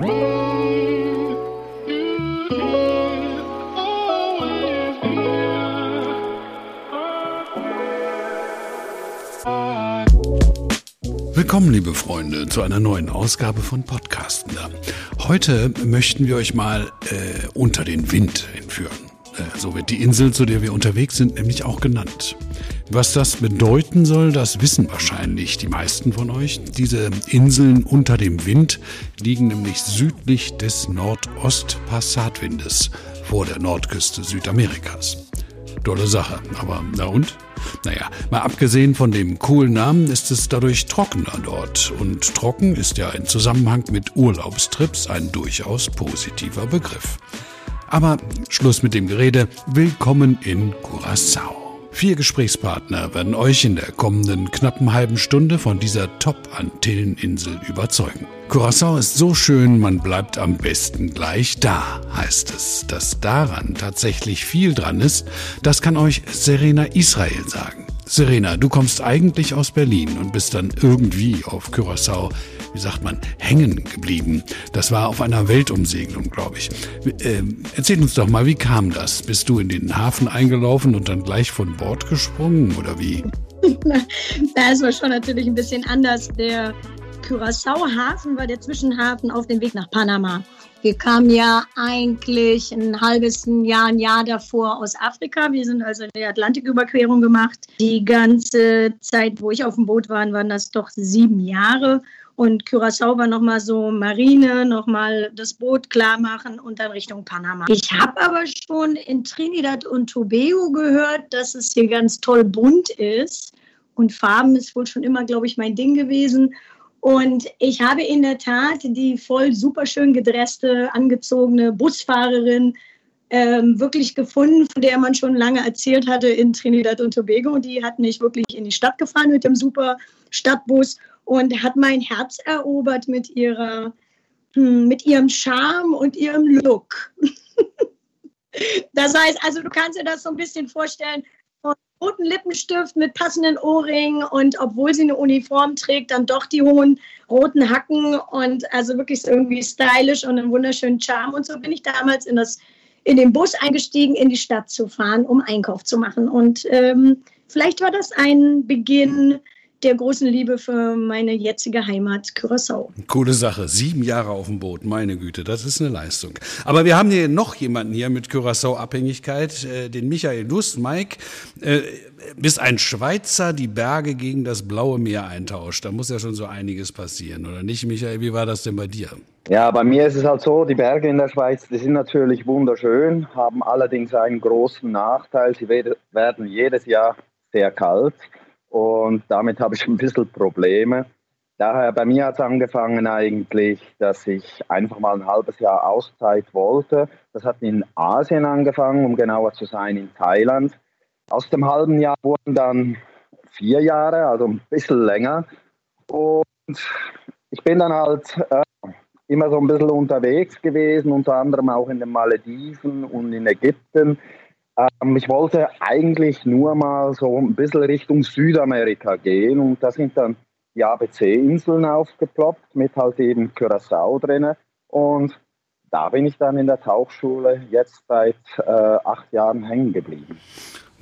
Willkommen, liebe Freunde, zu einer neuen Ausgabe von Podcastender. Heute möchten wir euch mal äh, unter den Wind entführen. Äh, so wird die Insel, zu der wir unterwegs sind, nämlich auch genannt. Was das bedeuten soll, das wissen wahrscheinlich die meisten von euch. Diese Inseln unter dem Wind liegen nämlich südlich des Nordost-Passatwindes vor der Nordküste Südamerikas. Tolle Sache, aber na und? Naja, mal abgesehen von dem coolen Namen ist es dadurch trockener dort. Und trocken ist ja im Zusammenhang mit Urlaubstrips ein durchaus positiver Begriff. Aber Schluss mit dem Gerede. Willkommen in Curacao. Vier Gesprächspartner werden euch in der kommenden knappen halben Stunde von dieser Top-Antilleninsel überzeugen. Curacao ist so schön, man bleibt am besten gleich da, heißt es. Dass daran tatsächlich viel dran ist, das kann euch Serena Israel sagen. Serena, du kommst eigentlich aus Berlin und bist dann irgendwie auf Curacao wie sagt man, hängen geblieben. Das war auf einer Weltumsegelung, glaube ich. Äh, erzähl uns doch mal, wie kam das? Bist du in den Hafen eingelaufen und dann gleich von Bord gesprungen oder wie? das war schon natürlich ein bisschen anders. Der Curaçao-Hafen war der Zwischenhafen auf dem Weg nach Panama. Wir kamen ja eigentlich ein halbes Jahr, ein Jahr davor aus Afrika. Wir sind also die Atlantiküberquerung gemacht. Die ganze Zeit, wo ich auf dem Boot war, waren das doch sieben Jahre. Und Curaçao war nochmal so Marine, nochmal das Boot klar machen und dann Richtung Panama. Ich habe aber schon in Trinidad und Tobago gehört, dass es hier ganz toll bunt ist. Und Farben ist wohl schon immer, glaube ich, mein Ding gewesen. Und ich habe in der Tat die voll super schön gedresste, angezogene Busfahrerin ähm, wirklich gefunden, von der man schon lange erzählt hatte in Trinidad und Tobago. Die hat mich wirklich in die Stadt gefahren mit dem super Stadtbus und hat mein Herz erobert mit ihrer, hm, mit ihrem Charme und ihrem Look. das heißt, also du kannst dir das so ein bisschen vorstellen, roten Lippenstift mit passenden Ohrringen und obwohl sie eine Uniform trägt, dann doch die hohen roten Hacken und also wirklich so irgendwie stylisch und einen wunderschönen Charme. Und so bin ich damals in das in den Bus eingestiegen, in die Stadt zu fahren, um Einkauf zu machen. Und ähm, vielleicht war das ein Beginn der großen Liebe für meine jetzige Heimat Curaçao. Coole Sache. Sieben Jahre auf dem Boot, meine Güte, das ist eine Leistung. Aber wir haben hier noch jemanden hier mit Curaçao-Abhängigkeit, äh, den Michael Lust. Mike, äh, bis ein Schweizer die Berge gegen das blaue Meer eintauscht, da muss ja schon so einiges passieren, oder nicht, Michael? Wie war das denn bei dir? Ja, bei mir ist es halt so, die Berge in der Schweiz, die sind natürlich wunderschön, haben allerdings einen großen Nachteil. Sie werden jedes Jahr sehr kalt und damit habe ich ein bisschen Probleme. Daher bei mir hat es angefangen eigentlich, dass ich einfach mal ein halbes Jahr Auszeit wollte. Das hat in Asien angefangen, um genauer zu sein, in Thailand. Aus dem halben Jahr wurden dann vier Jahre, also ein bisschen länger. Und ich bin dann halt äh, immer so ein bisschen unterwegs gewesen, unter anderem auch in den Malediven und in Ägypten. Ähm, ich wollte eigentlich nur mal so ein bisschen Richtung Südamerika gehen und da sind dann die ABC-Inseln aufgeploppt mit halt eben Curacao drin. Und da bin ich dann in der Tauchschule jetzt seit äh, acht Jahren hängen geblieben.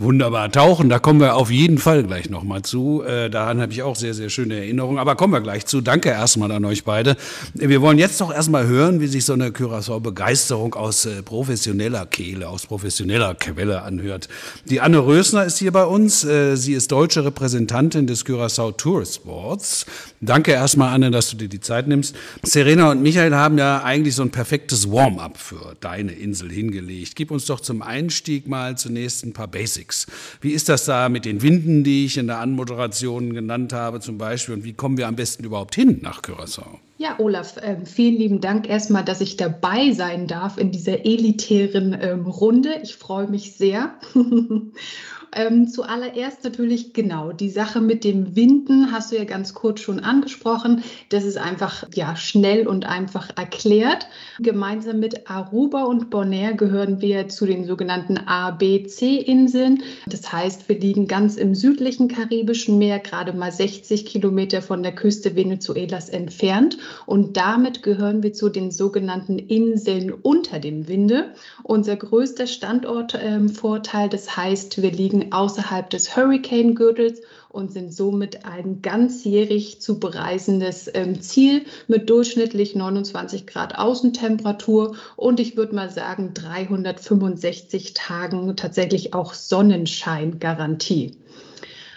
Wunderbar. Tauchen, da kommen wir auf jeden Fall gleich nochmal zu. Äh, daran habe ich auch sehr, sehr schöne Erinnerungen. Aber kommen wir gleich zu. Danke erstmal an euch beide. Wir wollen jetzt doch erstmal hören, wie sich so eine Curaçao-Begeisterung aus äh, professioneller Kehle, aus professioneller Quelle anhört. Die Anne Rösner ist hier bei uns. Äh, sie ist deutsche Repräsentantin des Curaçao Tourist Boards. Danke erstmal, Anne, dass du dir die Zeit nimmst. Serena und Michael haben ja eigentlich so ein perfektes Warm-up für deine Insel hingelegt. Gib uns doch zum Einstieg mal zunächst ein paar Basics. Basics. Wie ist das da mit den Winden, die ich in der Anmoderation genannt habe zum Beispiel? Und wie kommen wir am besten überhaupt hin nach Curaçao? Ja, Olaf, äh, vielen lieben Dank erstmal, dass ich dabei sein darf in dieser elitären ähm, Runde. Ich freue mich sehr. Ähm, zuallererst natürlich genau die Sache mit dem Winden hast du ja ganz kurz schon angesprochen. Das ist einfach ja schnell und einfach erklärt. Gemeinsam mit Aruba und Bonaire gehören wir zu den sogenannten ABC-Inseln. Das heißt, wir liegen ganz im südlichen Karibischen Meer, gerade mal 60 Kilometer von der Küste Venezuelas entfernt. und damit gehören wir zu den sogenannten Inseln unter dem Winde. Unser größter Standortvorteil, ähm, das heißt, wir liegen außerhalb des Hurricane-Gürtels und sind somit ein ganzjährig zu bereisendes ähm, Ziel mit durchschnittlich 29 Grad Außentemperatur und ich würde mal sagen 365 Tagen tatsächlich auch Sonnenschein-Garantie.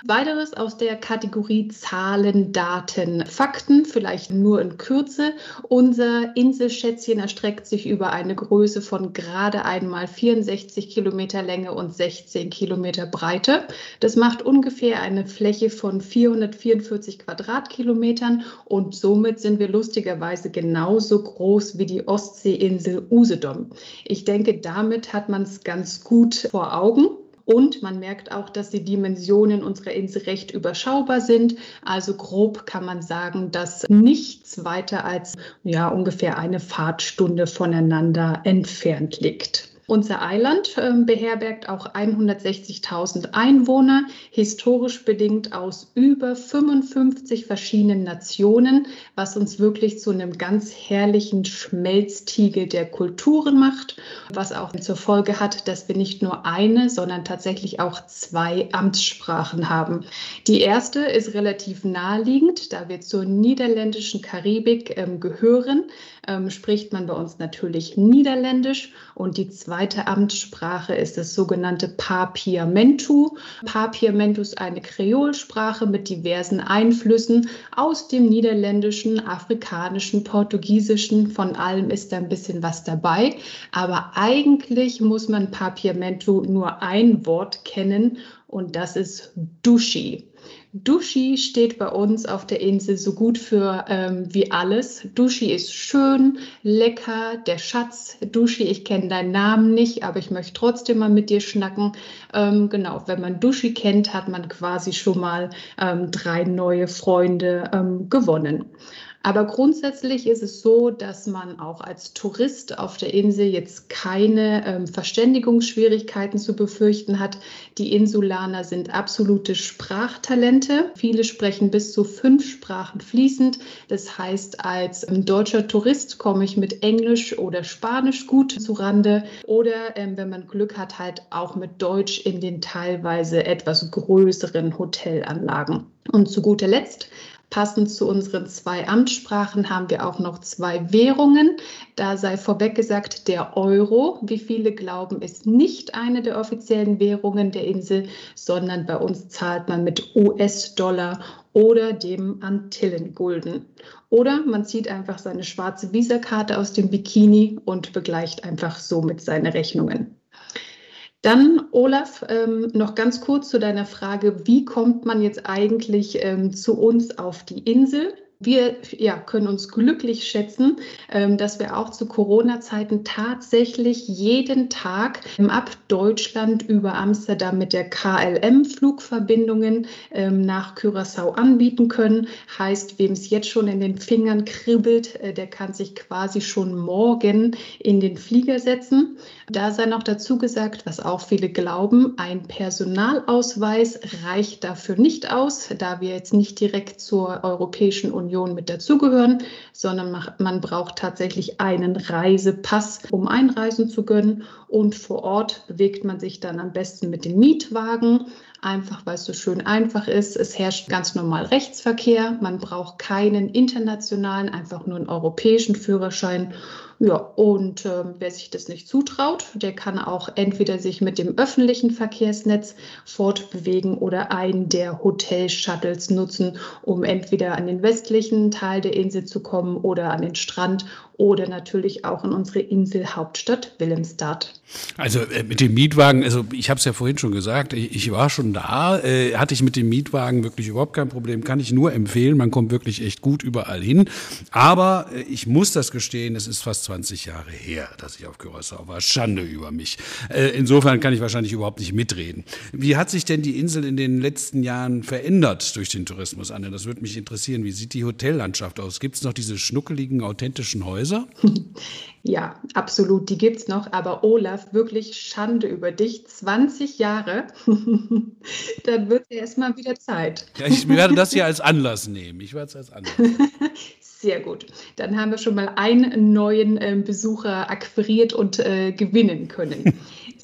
Weiteres aus der Kategorie Zahlen, Daten, Fakten, vielleicht nur in Kürze. Unser Inselschätzchen erstreckt sich über eine Größe von gerade einmal 64 Kilometer Länge und 16 Kilometer Breite. Das macht ungefähr eine Fläche von 444 Quadratkilometern und somit sind wir lustigerweise genauso groß wie die Ostseeinsel Usedom. Ich denke, damit hat man es ganz gut vor Augen. Und man merkt auch, dass die Dimensionen unserer Insel recht überschaubar sind. Also grob kann man sagen, dass nichts weiter als ja, ungefähr eine Fahrtstunde voneinander entfernt liegt. Unser Eiland äh, beherbergt auch 160.000 Einwohner, historisch bedingt aus über 55 verschiedenen Nationen, was uns wirklich zu einem ganz herrlichen Schmelztiegel der Kulturen macht, was auch zur Folge hat, dass wir nicht nur eine, sondern tatsächlich auch zwei Amtssprachen haben. Die erste ist relativ naheliegend, da wir zur niederländischen Karibik ähm, gehören, ähm, spricht man bei uns natürlich Niederländisch und die zweite Amtssprache ist das sogenannte Papiamentu. Papiamentu ist eine Kreolsprache mit diversen Einflüssen aus dem Niederländischen, Afrikanischen, Portugiesischen. Von allem ist da ein bisschen was dabei. Aber eigentlich muss man Papiamentu nur ein Wort kennen und das ist Dushi. Dushi steht bei uns auf der Insel so gut für ähm, wie alles. Dushi ist schön, lecker, der Schatz. Dushi, ich kenne deinen Namen nicht, aber ich möchte trotzdem mal mit dir schnacken. Ähm, genau, wenn man Dushi kennt, hat man quasi schon mal ähm, drei neue Freunde ähm, gewonnen. Aber grundsätzlich ist es so, dass man auch als Tourist auf der Insel jetzt keine ähm, Verständigungsschwierigkeiten zu befürchten hat. Die Insulaner sind absolute Sprachtalente. Viele sprechen bis zu fünf Sprachen fließend. Das heißt, als ähm, deutscher Tourist komme ich mit Englisch oder Spanisch gut zurande oder ähm, wenn man Glück hat, halt auch mit Deutsch in den teilweise etwas größeren Hotelanlagen. Und zu guter Letzt Passend zu unseren zwei Amtssprachen haben wir auch noch zwei Währungen. Da sei vorweg gesagt, der Euro, wie viele glauben, ist nicht eine der offiziellen Währungen der Insel, sondern bei uns zahlt man mit US-Dollar oder dem Antillengulden. Oder man zieht einfach seine schwarze Visakarte aus dem Bikini und begleicht einfach somit seine Rechnungen. Dann, Olaf, ähm, noch ganz kurz zu deiner Frage, wie kommt man jetzt eigentlich ähm, zu uns auf die Insel? wir ja, können uns glücklich schätzen, ähm, dass wir auch zu Corona-Zeiten tatsächlich jeden Tag ab Deutschland über Amsterdam mit der KLM Flugverbindungen nach Curaçao anbieten können. Heißt, wem es jetzt schon in den Fingern kribbelt, äh, der kann sich quasi schon morgen in den Flieger setzen. Da sei noch dazu gesagt, was auch viele glauben, ein Personalausweis reicht dafür nicht aus, da wir jetzt nicht direkt zur Europäischen Union mit dazugehören, sondern man braucht tatsächlich einen Reisepass, um einreisen zu können. Und vor Ort bewegt man sich dann am besten mit dem Mietwagen, einfach weil es so schön einfach ist. Es herrscht ganz normal Rechtsverkehr. Man braucht keinen internationalen, einfach nur einen europäischen Führerschein. Ja, und äh, wer sich das nicht zutraut, der kann auch entweder sich mit dem öffentlichen Verkehrsnetz fortbewegen oder einen der Hotel-Shuttles nutzen, um entweder an den westlichen Teil der Insel zu kommen oder an den Strand oder natürlich auch in unsere Inselhauptstadt Willemstad. Also äh, mit dem Mietwagen, also ich habe es ja vorhin schon gesagt, ich, ich war schon da, äh, hatte ich mit dem Mietwagen wirklich überhaupt kein Problem, kann ich nur empfehlen, man kommt wirklich echt gut überall hin. Aber äh, ich muss das gestehen, es ist fast 20 Jahre her, dass ich auf Curaçao war. Schande über mich. Äh, insofern kann ich wahrscheinlich überhaupt nicht mitreden. Wie hat sich denn die Insel in den letzten Jahren verändert durch den Tourismus, Anne? Das würde mich interessieren. Wie sieht die Hotellandschaft aus? Gibt es noch diese schnuckeligen, authentischen Häuser? Ja, absolut, die gibt es noch. Aber Olaf, wirklich Schande über dich. 20 Jahre, dann wird es erstmal wieder Zeit. Ja, ich werde das hier als Anlass nehmen. Ich werde es als Anlass. Sehr gut. Dann haben wir schon mal einen neuen äh, Besucher akquiriert und äh, gewinnen können.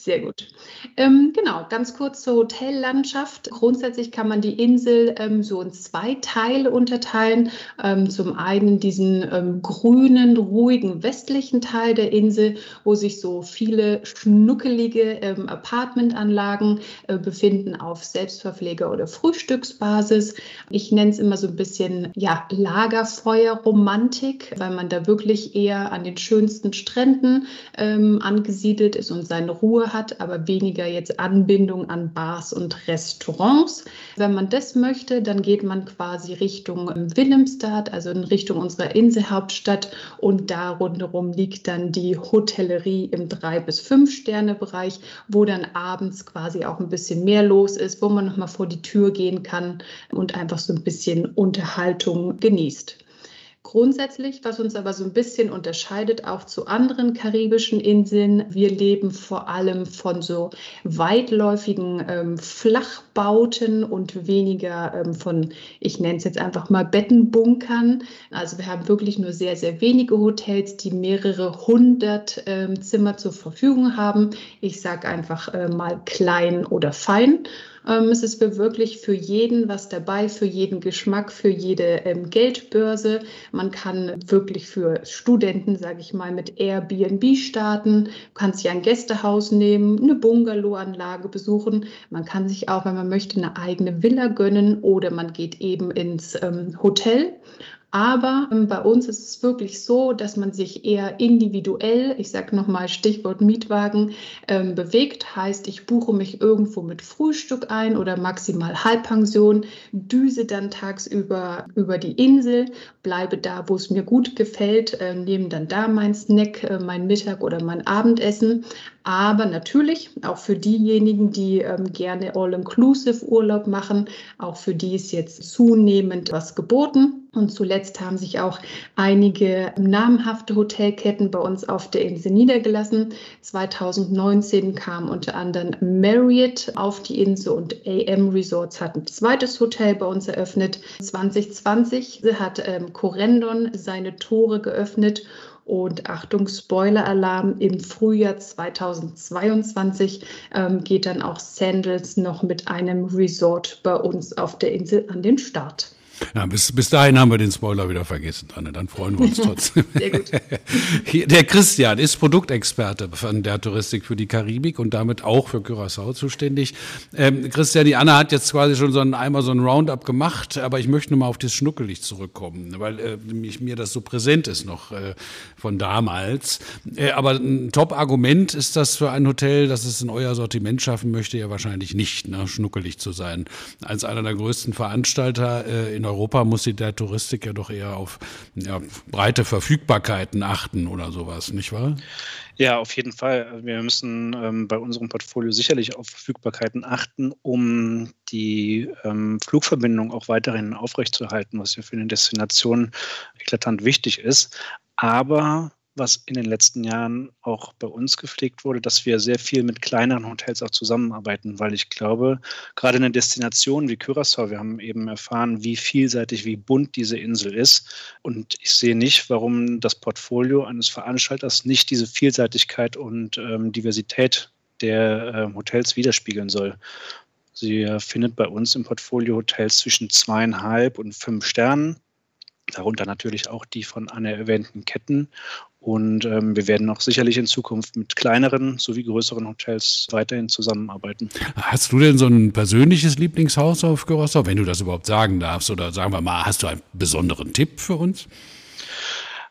Sehr gut. Ähm, genau, ganz kurz zur Hotellandschaft. Grundsätzlich kann man die Insel ähm, so in zwei Teile unterteilen. Ähm, zum einen diesen ähm, grünen, ruhigen westlichen Teil der Insel, wo sich so viele schnuckelige ähm, Apartmentanlagen äh, befinden auf Selbstverpfleger- oder Frühstücksbasis. Ich nenne es immer so ein bisschen ja, Lagerfeuerromantik, weil man da wirklich eher an den schönsten Stränden ähm, angesiedelt ist und seine Ruhe hat hat, aber weniger jetzt Anbindung an Bars und Restaurants. Wenn man das möchte, dann geht man quasi Richtung Willemstad, also in Richtung unserer Inselhauptstadt und da rundherum liegt dann die Hotellerie im drei bis fünf Sterne Bereich, wo dann abends quasi auch ein bisschen mehr los ist, wo man noch mal vor die Tür gehen kann und einfach so ein bisschen Unterhaltung genießt. Grundsätzlich, was uns aber so ein bisschen unterscheidet, auch zu anderen karibischen Inseln, wir leben vor allem von so weitläufigen ähm, Flachbauten und weniger ähm, von, ich nenne es jetzt einfach mal Bettenbunkern. Also wir haben wirklich nur sehr, sehr wenige Hotels, die mehrere hundert ähm, Zimmer zur Verfügung haben. Ich sage einfach äh, mal klein oder fein. Ähm, es ist wirklich für jeden was dabei, für jeden Geschmack, für jede ähm, Geldbörse. Man kann wirklich für Studenten, sage ich mal, mit Airbnb starten. Du kannst sich ein Gästehaus nehmen, eine Bungalow-Anlage besuchen. Man kann sich auch, wenn man möchte, eine eigene Villa gönnen oder man geht eben ins ähm, Hotel aber ähm, bei uns ist es wirklich so, dass man sich eher individuell, ich sage nochmal Stichwort Mietwagen, ähm, bewegt. Heißt, ich buche mich irgendwo mit Frühstück ein oder maximal Halbpension, düse dann tagsüber über die Insel, bleibe da, wo es mir gut gefällt, äh, nehme dann da mein Snack, äh, mein Mittag oder mein Abendessen. Aber natürlich auch für diejenigen, die ähm, gerne All-Inclusive-Urlaub machen, auch für die ist jetzt zunehmend was geboten. Und zuletzt haben sich auch einige namhafte Hotelketten bei uns auf der Insel niedergelassen. 2019 kam unter anderem Marriott auf die Insel und AM Resorts hat ein zweites Hotel bei uns eröffnet. 2020 hat ähm, Corendon seine Tore geöffnet und Achtung, Spoiler-Alarm, im Frühjahr 2022 ähm, geht dann auch Sandals noch mit einem Resort bei uns auf der Insel an den Start. Ja, bis, bis dahin haben wir den Spoiler wieder vergessen, Anne. Dann freuen wir uns trotzdem. Sehr gut. Der Christian ist Produktexperte von der Touristik für die Karibik und damit auch für Curaçao zuständig. Ähm, Christian, die Anne hat jetzt quasi schon so ein, einmal so ein Roundup gemacht, aber ich möchte nochmal auf das Schnuckelicht zurückkommen, weil äh, mich, mir das so präsent ist noch äh, von damals. Äh, aber ein Top-Argument ist das für ein Hotel, das es in euer Sortiment schaffen möchte, ja wahrscheinlich nicht, ne, schnuckelig zu sein. Als einer der größten Veranstalter äh, in Europa muss sie der Touristik ja doch eher auf ja, breite Verfügbarkeiten achten oder sowas, nicht wahr? Ja, auf jeden Fall. Wir müssen ähm, bei unserem Portfolio sicherlich auf Verfügbarkeiten achten, um die ähm, Flugverbindung auch weiterhin aufrechtzuerhalten, was ja für eine Destination eklatant wichtig ist. Aber was in den letzten Jahren auch bei uns gepflegt wurde, dass wir sehr viel mit kleineren Hotels auch zusammenarbeiten, weil ich glaube, gerade eine Destination wie Curaçao, wir haben eben erfahren, wie vielseitig, wie bunt diese Insel ist. Und ich sehe nicht, warum das Portfolio eines Veranstalters nicht diese Vielseitigkeit und ähm, Diversität der äh, Hotels widerspiegeln soll. Sie findet bei uns im Portfolio Hotels zwischen zweieinhalb und fünf Sternen darunter natürlich auch die von Anne erwähnten Ketten. Und ähm, wir werden auch sicherlich in Zukunft mit kleineren sowie größeren Hotels weiterhin zusammenarbeiten. Hast du denn so ein persönliches Lieblingshaus auf Curaçao, wenn du das überhaupt sagen darfst? Oder sagen wir mal, hast du einen besonderen Tipp für uns?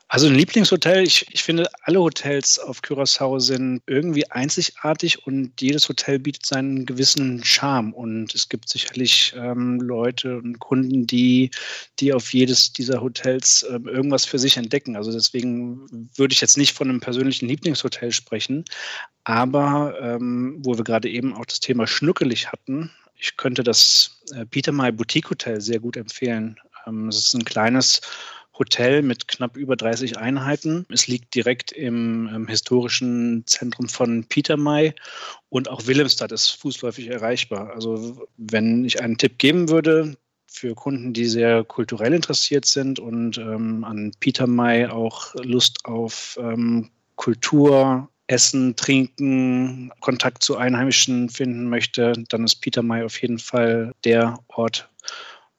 Also ein Lieblingshotel, ich, ich finde, alle Hotels auf Curaçao sind irgendwie einzigartig und jedes Hotel bietet seinen gewissen Charme. Und es gibt sicherlich ähm, Leute und Kunden, die, die auf jedes dieser Hotels ähm, irgendwas für sich entdecken. Also deswegen würde ich jetzt nicht von einem persönlichen Lieblingshotel sprechen. Aber ähm, wo wir gerade eben auch das Thema schnuckelig hatten, ich könnte das äh, Peter May Boutique Hotel sehr gut empfehlen. Ähm, es ist ein kleines Hotel mit knapp über 30 Einheiten. Es liegt direkt im, im historischen Zentrum von Petermay und auch Willemstad ist fußläufig erreichbar. Also wenn ich einen Tipp geben würde, für Kunden, die sehr kulturell interessiert sind und ähm, an Peter May auch Lust auf ähm, Kultur, Essen, Trinken, Kontakt zu Einheimischen finden möchte, dann ist Peter May auf jeden Fall der Ort,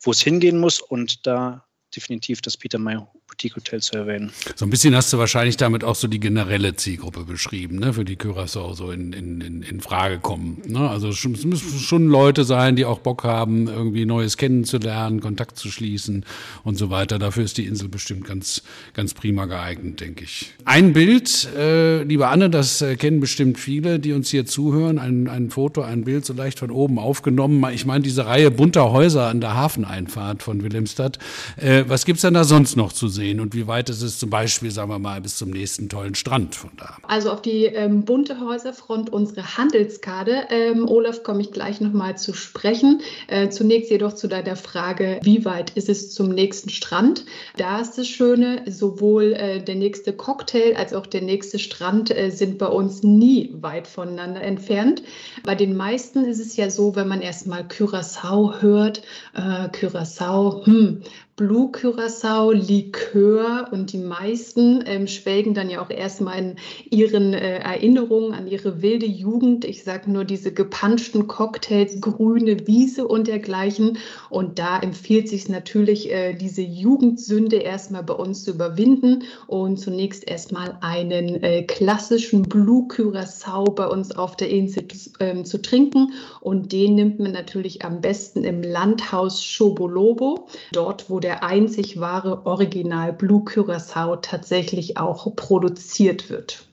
wo es hingehen muss und da definitiv das Peter May Boutique Hotel zu erwähnen. So ein bisschen hast du wahrscheinlich damit auch so die generelle Zielgruppe beschrieben, ne, für die Curaçao so in, in, in Frage kommen. Ne? Also es müssen schon Leute sein, die auch Bock haben, irgendwie Neues kennenzulernen, Kontakt zu schließen und so weiter. Dafür ist die Insel bestimmt ganz, ganz prima geeignet, denke ich. Ein Bild, äh, liebe Anne, das äh, kennen bestimmt viele, die uns hier zuhören. Ein, ein Foto, ein Bild so leicht von oben aufgenommen. Ich meine, diese Reihe bunter Häuser an der Hafeneinfahrt von Wilhelmstadt. Äh, was gibt's denn da sonst noch zu sehen? Sehen und wie weit ist es zum Beispiel, sagen wir mal, bis zum nächsten tollen Strand von da? Also auf die ähm, bunte Häuserfront unsere Handelskarte, ähm, Olaf, komme ich gleich nochmal zu sprechen. Äh, zunächst jedoch zu deiner Frage, wie weit ist es zum nächsten Strand? Da ist das Schöne, sowohl äh, der nächste Cocktail als auch der nächste Strand äh, sind bei uns nie weit voneinander entfernt. Bei den meisten ist es ja so, wenn man erstmal Curaçao hört, äh, Curaçao, hm, Blue Curacao Likör und die meisten ähm, schwelgen dann ja auch erstmal in ihren äh, Erinnerungen an ihre wilde Jugend. Ich sage nur diese gepanschten Cocktails, grüne Wiese und dergleichen. Und da empfiehlt sich natürlich, äh, diese Jugendsünde erstmal bei uns zu überwinden und zunächst erstmal einen äh, klassischen Blue Curacao bei uns auf der Insel ähm, zu trinken. Und den nimmt man natürlich am besten im Landhaus Chobolobo, dort wo der der einzig wahre Original Blue Curacao tatsächlich auch produziert wird.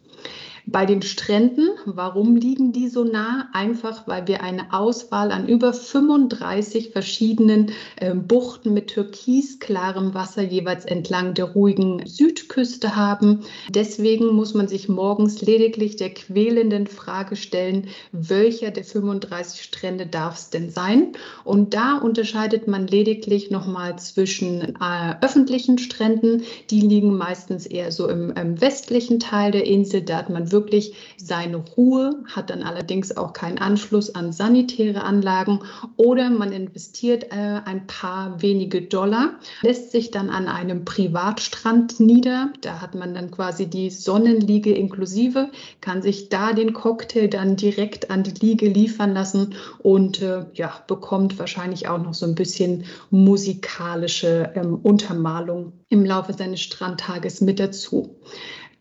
Bei den Stränden, warum liegen die so nah? Einfach, weil wir eine Auswahl an über 35 verschiedenen äh, Buchten mit türkisklarem Wasser jeweils entlang der ruhigen Südküste haben. Deswegen muss man sich morgens lediglich der quälenden Frage stellen, welcher der 35 Strände darf es denn sein? Und da unterscheidet man lediglich nochmal zwischen äh, öffentlichen Stränden, die liegen meistens eher so im, im westlichen Teil der Insel, da hat man wirklich seine Ruhe, hat dann allerdings auch keinen Anschluss an sanitäre Anlagen oder man investiert äh, ein paar wenige Dollar, lässt sich dann an einem Privatstrand nieder. Da hat man dann quasi die Sonnenliege inklusive, kann sich da den Cocktail dann direkt an die Liege liefern lassen und äh, ja, bekommt wahrscheinlich auch noch so ein bisschen musikalische ähm, Untermalung im Laufe seines Strandtages mit dazu.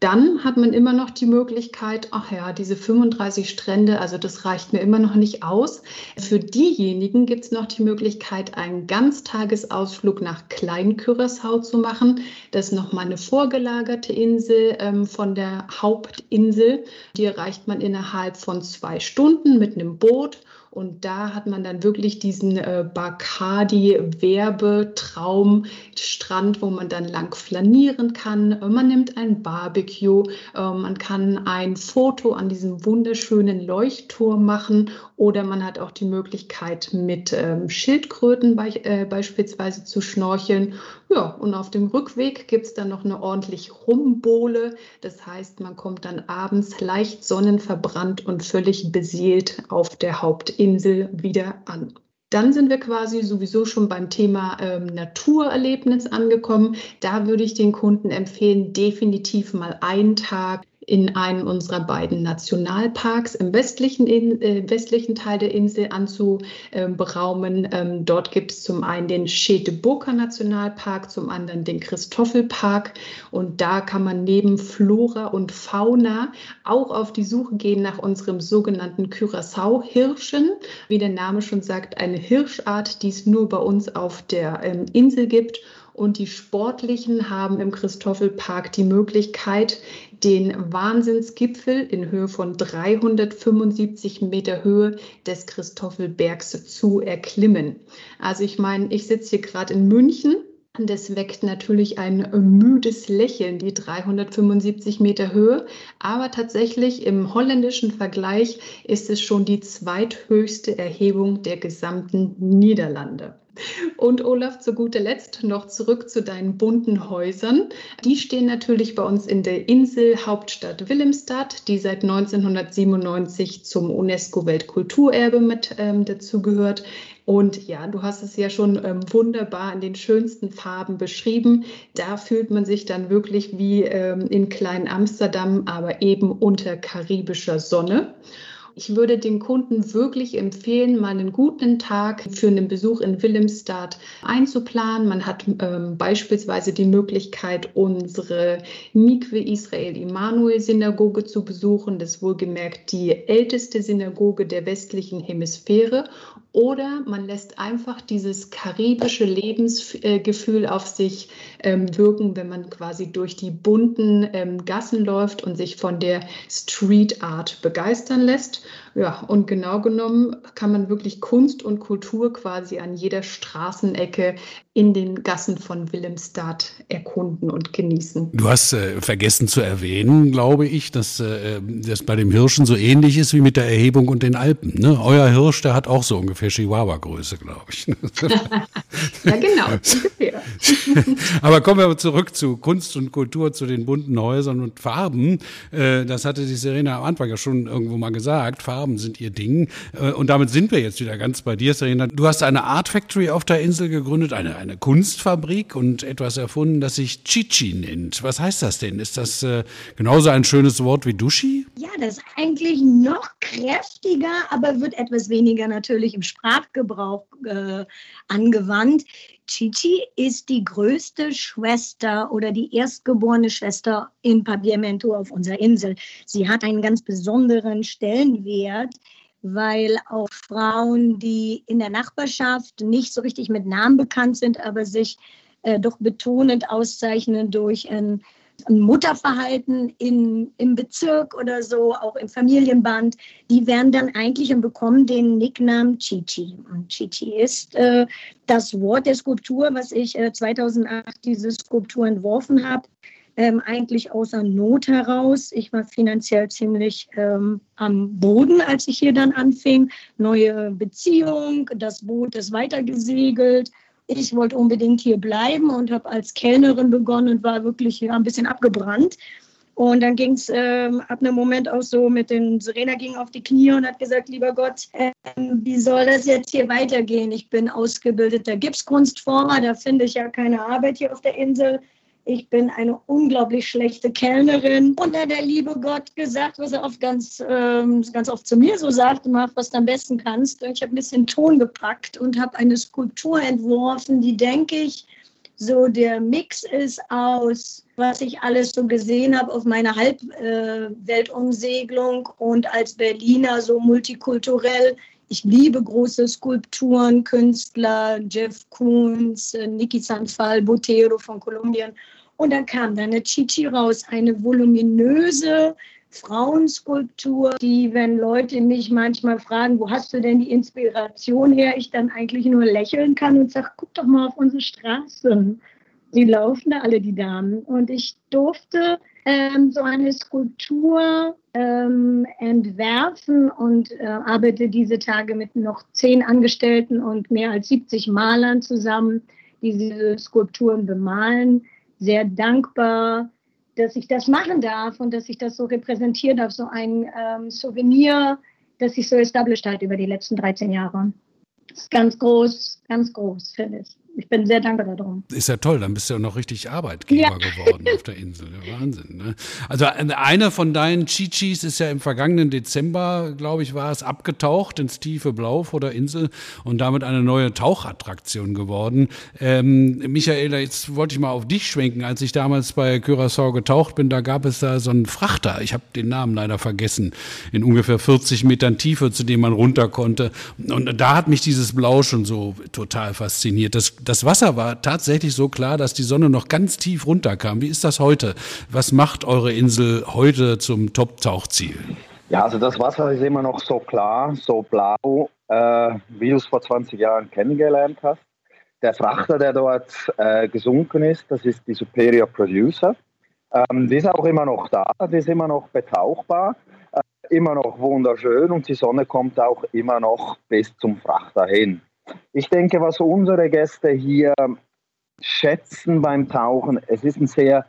Dann hat man immer noch die Möglichkeit, ach ja, diese 35 Strände, also das reicht mir immer noch nicht aus. Für diejenigen gibt es noch die Möglichkeit, einen Ganztagesausflug nach Klein-Curaçao zu machen. Das ist nochmal eine vorgelagerte Insel ähm, von der Hauptinsel. Die erreicht man innerhalb von zwei Stunden mit einem Boot. Und da hat man dann wirklich diesen äh, Bacardi-Werbetraumstrand, wo man dann lang flanieren kann. Man nimmt ein Barbecue, äh, man kann ein Foto an diesem wunderschönen Leuchtturm machen oder man hat auch die Möglichkeit, mit ähm, Schildkröten äh, beispielsweise zu schnorcheln. Ja, und auf dem Rückweg gibt es dann noch eine ordentlich Rumbohle. Das heißt, man kommt dann abends leicht sonnenverbrannt und völlig beseelt auf der Hauptinsel wieder an. Dann sind wir quasi sowieso schon beim Thema ähm, Naturerlebnis angekommen. Da würde ich den Kunden empfehlen, definitiv mal einen Tag in einem unserer beiden Nationalparks im westlichen, in, äh, westlichen Teil der Insel anzuberaumen. Ähm, dort gibt es zum einen den Scheteburger Nationalpark, zum anderen den Christoffelpark. Und da kann man neben Flora und Fauna auch auf die Suche gehen nach unserem sogenannten Curaçao-Hirschen. Wie der Name schon sagt, eine Hirschart, die es nur bei uns auf der ähm, Insel gibt. Und die Sportlichen haben im Christoffelpark die Möglichkeit, den Wahnsinnsgipfel in Höhe von 375 Meter Höhe des Christoffelbergs zu erklimmen. Also ich meine, ich sitze hier gerade in München. Das weckt natürlich ein müdes Lächeln, die 375 Meter Höhe. Aber tatsächlich im holländischen Vergleich ist es schon die zweithöchste Erhebung der gesamten Niederlande. Und Olaf, zu guter Letzt noch zurück zu deinen bunten Häusern. Die stehen natürlich bei uns in der Inselhauptstadt Willemstad, die seit 1997 zum UNESCO-Weltkulturerbe mit ähm, dazugehört. Und ja, du hast es ja schon ähm, wunderbar in den schönsten Farben beschrieben. Da fühlt man sich dann wirklich wie ähm, in Klein Amsterdam, aber eben unter karibischer Sonne. Ich würde den Kunden wirklich empfehlen, mal einen guten Tag für einen Besuch in Willemstad einzuplanen. Man hat ähm, beispielsweise die Möglichkeit, unsere Mikwe Israel Immanuel Synagoge zu besuchen. Das ist wohlgemerkt die älteste Synagoge der westlichen Hemisphäre oder man lässt einfach dieses karibische Lebensgefühl auf sich ähm, wirken, wenn man quasi durch die bunten ähm, Gassen läuft und sich von der Street Art begeistern lässt. Ja, und genau genommen kann man wirklich Kunst und Kultur quasi an jeder Straßenecke in den Gassen von Willemstad erkunden und genießen. Du hast äh, vergessen zu erwähnen, glaube ich, dass äh, das bei dem Hirschen so ähnlich ist wie mit der Erhebung und den Alpen. Ne? Euer Hirsch, der hat auch so ungefähr Chihuahua-Größe, glaube ich. ja, genau. Aber kommen wir zurück zu Kunst und Kultur, zu den bunten Häusern und Farben. Äh, das hatte die Serena am Anfang ja schon irgendwo mal gesagt. Farben Farben sind ihr Ding. Äh, und damit sind wir jetzt wieder ganz bei dir, Serena. Du hast eine Art Factory auf der Insel gegründet, eine, eine Kunstfabrik und etwas erfunden, das sich Chichi nennt. Was heißt das denn? Ist das äh, genauso ein schönes Wort wie Duschi? Ja, das ist eigentlich noch kräftiger, aber wird etwas weniger natürlich im Sprachgebrauch äh, angewandt. Chichi ist die größte Schwester oder die erstgeborene Schwester in Papiamento auf unserer Insel. Sie hat einen ganz besonderen Stellenwert, weil auch Frauen, die in der Nachbarschaft nicht so richtig mit Namen bekannt sind, aber sich äh, doch betonend auszeichnen durch ein ein Mutterverhalten in, im Bezirk oder so, auch im Familienband, die werden dann eigentlich und bekommen den Nicknamen Chichi. Und Chichi ist äh, das Wort der Skulptur, was ich äh, 2008 diese Skulptur entworfen habe. Ähm, eigentlich außer Not heraus. Ich war finanziell ziemlich ähm, am Boden, als ich hier dann anfing. Neue Beziehung, das Boot ist weitergesegelt ich wollte unbedingt hier bleiben und habe als Kellnerin begonnen und war wirklich ja, ein bisschen abgebrannt. Und dann ging es ähm, ab einem Moment auch so mit den, Serena ging auf die Knie und hat gesagt, lieber Gott, äh, wie soll das jetzt hier weitergehen? Ich bin ausgebildeter Gipskunstformer, da finde ich ja keine Arbeit hier auf der Insel. Ich bin eine unglaublich schlechte Kellnerin. Und dann der liebe Gott gesagt, was er oft ganz, ähm, ganz oft zu mir so sagt, mach, was du am besten kannst. Und ich habe ein bisschen Ton gepackt und habe eine Skulptur entworfen, die, denke ich, so der Mix ist aus, was ich alles so gesehen habe auf meiner Halbweltumsegelung äh, und als Berliner so multikulturell. Ich liebe große Skulpturen, Künstler, Jeff Koons, äh, Niki Sanfal, Botero von Kolumbien. Und dann kam dann eine Chichi raus, eine voluminöse Frauenskulptur, die, wenn Leute mich manchmal fragen, wo hast du denn die Inspiration her, ich dann eigentlich nur lächeln kann und sage, guck doch mal auf unsere Straßen. Die laufen da alle, die Damen. Und ich durfte ähm, so eine Skulptur ähm, entwerfen und äh, arbeite diese Tage mit noch zehn Angestellten und mehr als 70 Malern zusammen, die diese Skulpturen bemalen sehr dankbar, dass ich das machen darf und dass ich das so repräsentieren darf, so ein ähm, Souvenir, das sich so established hat über die letzten 13 Jahre. Das ist ganz groß, ganz groß, finde ich ich bin sehr dankbar darum. Ist ja toll, dann bist du ja noch richtig Arbeitgeber ja. geworden auf der Insel. Wahnsinn. Ne? Also eine von deinen Chichis ist ja im vergangenen Dezember, glaube ich, war es abgetaucht ins tiefe Blau vor der Insel und damit eine neue Tauchattraktion geworden. Ähm, Michaela, jetzt wollte ich mal auf dich schwenken. Als ich damals bei Curaçao getaucht bin, da gab es da so einen Frachter. Ich habe den Namen leider vergessen. In ungefähr 40 Metern Tiefe, zu dem man runter konnte. Und da hat mich dieses Blau schon so total fasziniert. Das das Wasser war tatsächlich so klar, dass die Sonne noch ganz tief runterkam. Wie ist das heute? Was macht eure Insel heute zum Top-Tauchziel? Ja, also das Wasser ist immer noch so klar, so blau, äh, wie du es vor 20 Jahren kennengelernt hast. Der Frachter, der dort äh, gesunken ist, das ist die Superior Producer. Ähm, die ist auch immer noch da, die ist immer noch betauchbar, äh, immer noch wunderschön und die Sonne kommt auch immer noch bis zum Frachter hin. Ich denke, was unsere Gäste hier schätzen beim Tauchen, es ist ein sehr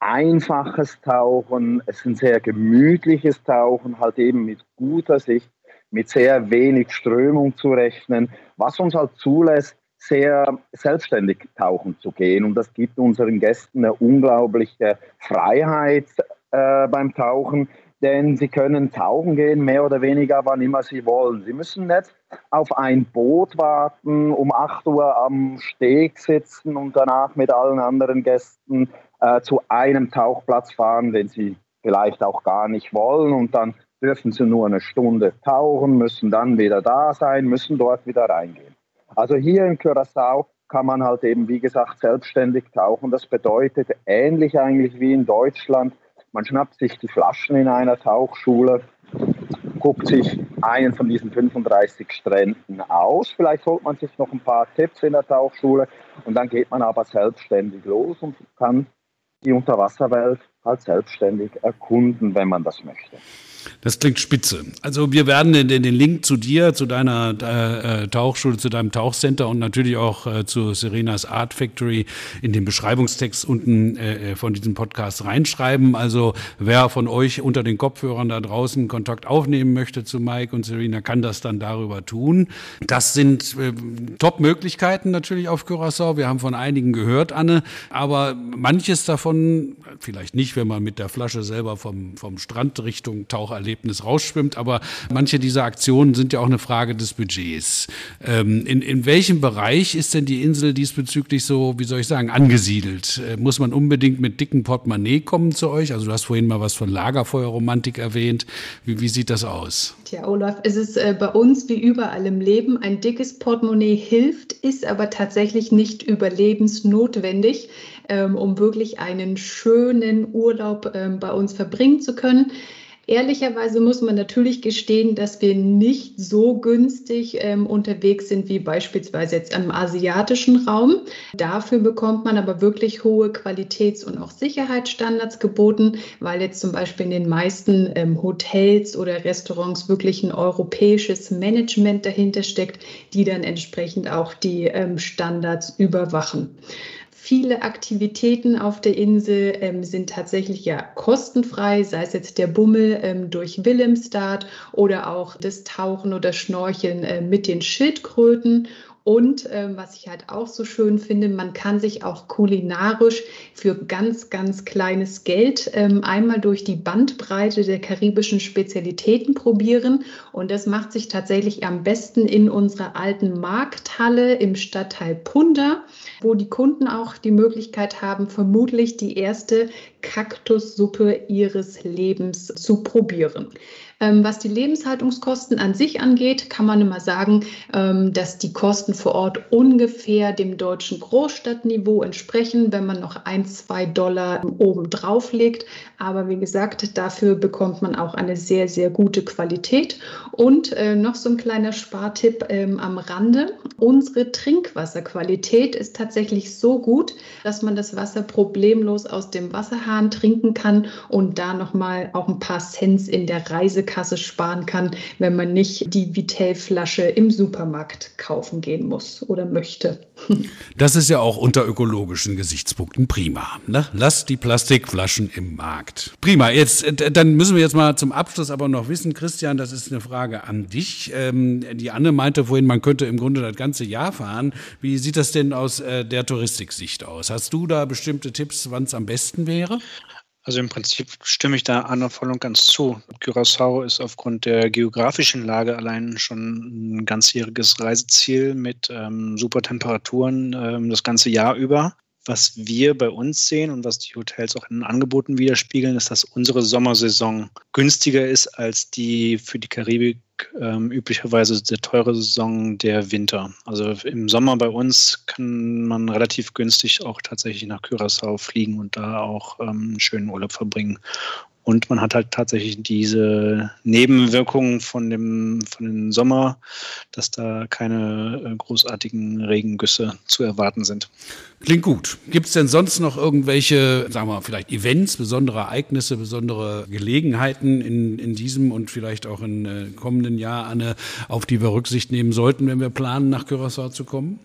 einfaches Tauchen, es ist ein sehr gemütliches Tauchen, halt eben mit guter Sicht, mit sehr wenig Strömung zu rechnen, was uns halt zulässt, sehr selbstständig tauchen zu gehen. Und das gibt unseren Gästen eine unglaubliche Freiheit äh, beim Tauchen, denn sie können tauchen gehen, mehr oder weniger, wann immer sie wollen. Sie müssen nicht auf ein Boot warten, um 8 Uhr am Steg sitzen und danach mit allen anderen Gästen äh, zu einem Tauchplatz fahren, den sie vielleicht auch gar nicht wollen und dann dürfen sie nur eine Stunde tauchen, müssen dann wieder da sein, müssen dort wieder reingehen. Also hier in Curaçao kann man halt eben, wie gesagt, selbstständig tauchen. Das bedeutet ähnlich eigentlich wie in Deutschland. Man schnappt sich die Flaschen in einer Tauchschule, guckt sich einen von diesen 35 Stränden aus. Vielleicht holt man sich noch ein paar Tipps in der Tauchschule und dann geht man aber selbstständig los und kann die Unterwasserwelt halt selbstständig erkunden, wenn man das möchte. Das klingt spitze. Also wir werden den, den Link zu dir, zu deiner äh, Tauchschule, zu deinem Tauchcenter und natürlich auch äh, zu Serenas Art Factory in den Beschreibungstext unten äh, äh, von diesem Podcast reinschreiben. Also wer von euch unter den Kopfhörern da draußen Kontakt aufnehmen möchte zu Mike und Serena, kann das dann darüber tun. Das sind äh, Top-Möglichkeiten natürlich auf Curaçao. Wir haben von einigen gehört, Anne, aber manches davon, vielleicht nicht, wenn man mit der Flasche selber vom, vom Strand Richtung Tauch Taucherlebnis rausschwimmt. Aber manche dieser Aktionen sind ja auch eine Frage des Budgets. Ähm, in, in welchem Bereich ist denn die Insel diesbezüglich so, wie soll ich sagen, angesiedelt? Äh, muss man unbedingt mit dicken Portemonnaie kommen zu euch? Also du hast vorhin mal was von Lagerfeuerromantik erwähnt. Wie, wie sieht das aus? Tja, Olaf, es ist äh, bei uns wie überall im Leben, ein dickes Portemonnaie hilft, ist aber tatsächlich nicht überlebensnotwendig, ähm, um wirklich einen schönen Urlaub ähm, bei uns verbringen zu können. Ehrlicherweise muss man natürlich gestehen, dass wir nicht so günstig ähm, unterwegs sind wie beispielsweise jetzt im asiatischen Raum. Dafür bekommt man aber wirklich hohe Qualitäts- und auch Sicherheitsstandards geboten, weil jetzt zum Beispiel in den meisten ähm, Hotels oder Restaurants wirklich ein europäisches Management dahinter steckt, die dann entsprechend auch die ähm, Standards überwachen. Viele Aktivitäten auf der Insel ähm, sind tatsächlich ja kostenfrei, sei es jetzt der Bummel ähm, durch Willemstad oder auch das Tauchen oder Schnorcheln äh, mit den Schildkröten und ähm, was ich halt auch so schön finde, man kann sich auch kulinarisch für ganz, ganz kleines Geld ähm, einmal durch die Bandbreite der karibischen Spezialitäten probieren. Und das macht sich tatsächlich am besten in unserer alten Markthalle im Stadtteil Punda, wo die Kunden auch die Möglichkeit haben, vermutlich die erste Kaktussuppe ihres Lebens zu probieren. Ähm, was die Lebenshaltungskosten an sich angeht, kann man immer sagen, ähm, dass die Kosten vor Ort ungefähr dem deutschen Großstadtniveau entsprechen, wenn man noch ein, zwei Dollar oben drauf legt. Aber wie gesagt, dafür bekommt man auch eine sehr, sehr gute Qualität. Und äh, noch so ein kleiner Spartipp ähm, am Rande. Unsere Trinkwasserqualität ist tatsächlich so gut, dass man das Wasser problemlos aus dem Wasserhahn trinken kann und da nochmal auch ein paar Cents in der Reise Kasse sparen kann, wenn man nicht die Vitell-Flasche im Supermarkt kaufen gehen muss oder möchte. Das ist ja auch unter ökologischen Gesichtspunkten prima. Ne? Lass die Plastikflaschen im Markt. Prima. Jetzt, äh, dann müssen wir jetzt mal zum Abschluss aber noch wissen, Christian, das ist eine Frage an dich. Ähm, die Anne meinte vorhin, man könnte im Grunde das ganze Jahr fahren. Wie sieht das denn aus äh, der Touristiksicht aus? Hast du da bestimmte Tipps, wann es am besten wäre? Also im Prinzip stimme ich da Anna voll und ganz zu. Curaçao ist aufgrund der geografischen Lage allein schon ein ganzjähriges Reiseziel mit ähm, super Temperaturen ähm, das ganze Jahr über. Was wir bei uns sehen und was die Hotels auch in den Angeboten widerspiegeln, ist, dass unsere Sommersaison günstiger ist als die für die Karibik ähm, üblicherweise der teure Saison der Winter. Also im Sommer bei uns kann man relativ günstig auch tatsächlich nach Curaçao fliegen und da auch ähm, einen schönen Urlaub verbringen. Und man hat halt tatsächlich diese Nebenwirkungen von dem, von dem Sommer, dass da keine äh, großartigen Regengüsse zu erwarten sind. Klingt gut. Gibt es denn sonst noch irgendwelche, sagen wir mal, vielleicht Events, besondere Ereignisse, besondere Gelegenheiten in, in diesem und vielleicht auch in äh, kommenden Jahr, Anne, auf die wir Rücksicht nehmen sollten, wenn wir planen, nach Curaçao zu kommen?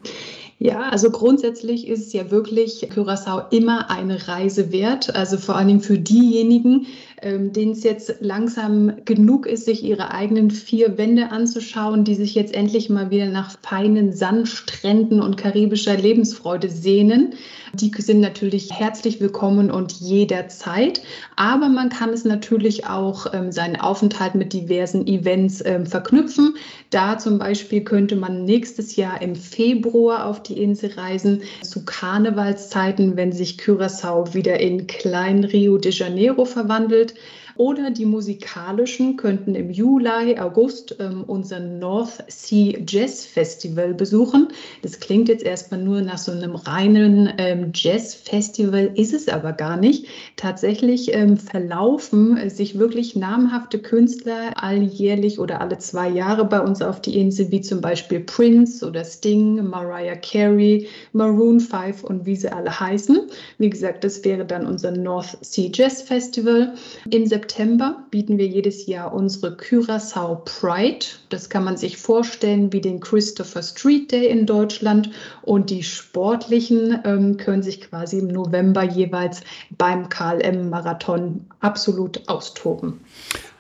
Ja, also grundsätzlich ist es ja wirklich Curaçao immer eine Reise wert. Also vor allen Dingen für diejenigen, ähm, denen es jetzt langsam genug ist, sich ihre eigenen vier Wände anzuschauen, die sich jetzt endlich mal wieder nach feinen Sandstränden und karibischer Lebensfreude sehnen. Die sind natürlich herzlich willkommen und jederzeit. Aber man kann es natürlich auch ähm, seinen Aufenthalt mit diversen Events ähm, verknüpfen. Da zum Beispiel könnte man nächstes Jahr im Februar auf die Insel reisen zu Karnevalszeiten, wenn sich Curaçao wieder in Klein Rio de Janeiro verwandelt good oder die musikalischen könnten im Juli, August ähm, unser North Sea Jazz Festival besuchen. Das klingt jetzt erstmal nur nach so einem reinen ähm, Jazz Festival, ist es aber gar nicht. Tatsächlich ähm, verlaufen sich wirklich namhafte Künstler alljährlich oder alle zwei Jahre bei uns auf die Insel, wie zum Beispiel Prince oder Sting, Mariah Carey, Maroon 5 und wie sie alle heißen. Wie gesagt, das wäre dann unser North Sea Jazz Festival. Im September September bieten wir jedes Jahr unsere Curaçao Pride. Das kann man sich vorstellen wie den Christopher Street Day in Deutschland. Und die Sportlichen ähm, können sich quasi im November jeweils beim KLM-Marathon absolut austoben.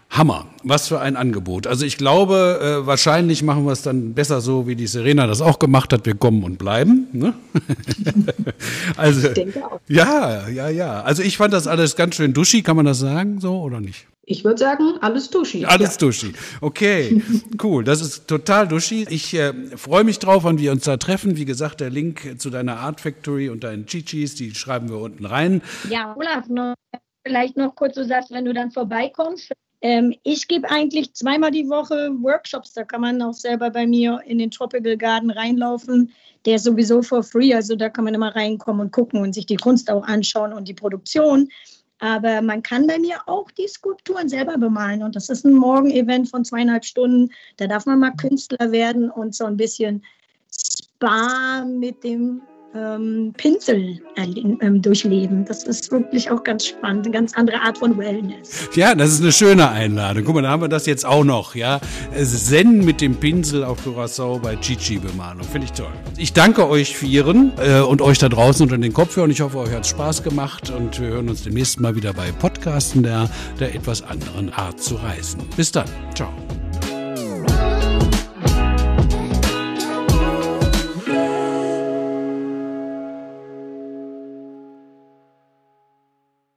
Hammer, was für ein Angebot. Also ich glaube, äh, wahrscheinlich machen wir es dann besser so, wie die Serena das auch gemacht hat. Wir kommen und bleiben. Ne? also, ich denke auch. Ja, ja, ja. Also ich fand das alles ganz schön duschi, kann man das sagen, so oder nicht? Ich würde sagen, alles duschi. Alles ja. duschi. Okay, cool. Das ist total duschi. Ich äh, freue mich drauf, wann wir uns da treffen. Wie gesagt, der Link zu deiner Art Factory und deinen Chichis, die schreiben wir unten rein. Ja, Olaf, noch, vielleicht noch kurz so sagst, wenn du dann vorbeikommst, ähm, ich gebe eigentlich zweimal die Woche Workshops. Da kann man auch selber bei mir in den Tropical Garden reinlaufen. Der ist sowieso for free, also da kann man immer reinkommen und gucken und sich die Kunst auch anschauen und die Produktion. Aber man kann bei mir auch die Skulpturen selber bemalen. Und das ist ein Morgen-Event von zweieinhalb Stunden. Da darf man mal Künstler werden und so ein bisschen Spa mit dem ähm, Pinsel ähm, durchleben. Das ist wirklich auch ganz spannend, eine ganz andere Art von Wellness. Ja, das ist eine schöne Einladung. Guck mal, da haben wir das jetzt auch noch, ja. Zen mit dem Pinsel auf Curaçao bei Chichi-Bemalung. Finde ich toll. Ich danke euch Vieren äh, und euch da draußen unter den Kopfhörern. Ich hoffe, euch hat Spaß gemacht und wir hören uns demnächst mal wieder bei Podcasten der, der etwas anderen Art zu reisen. Bis dann. Ciao.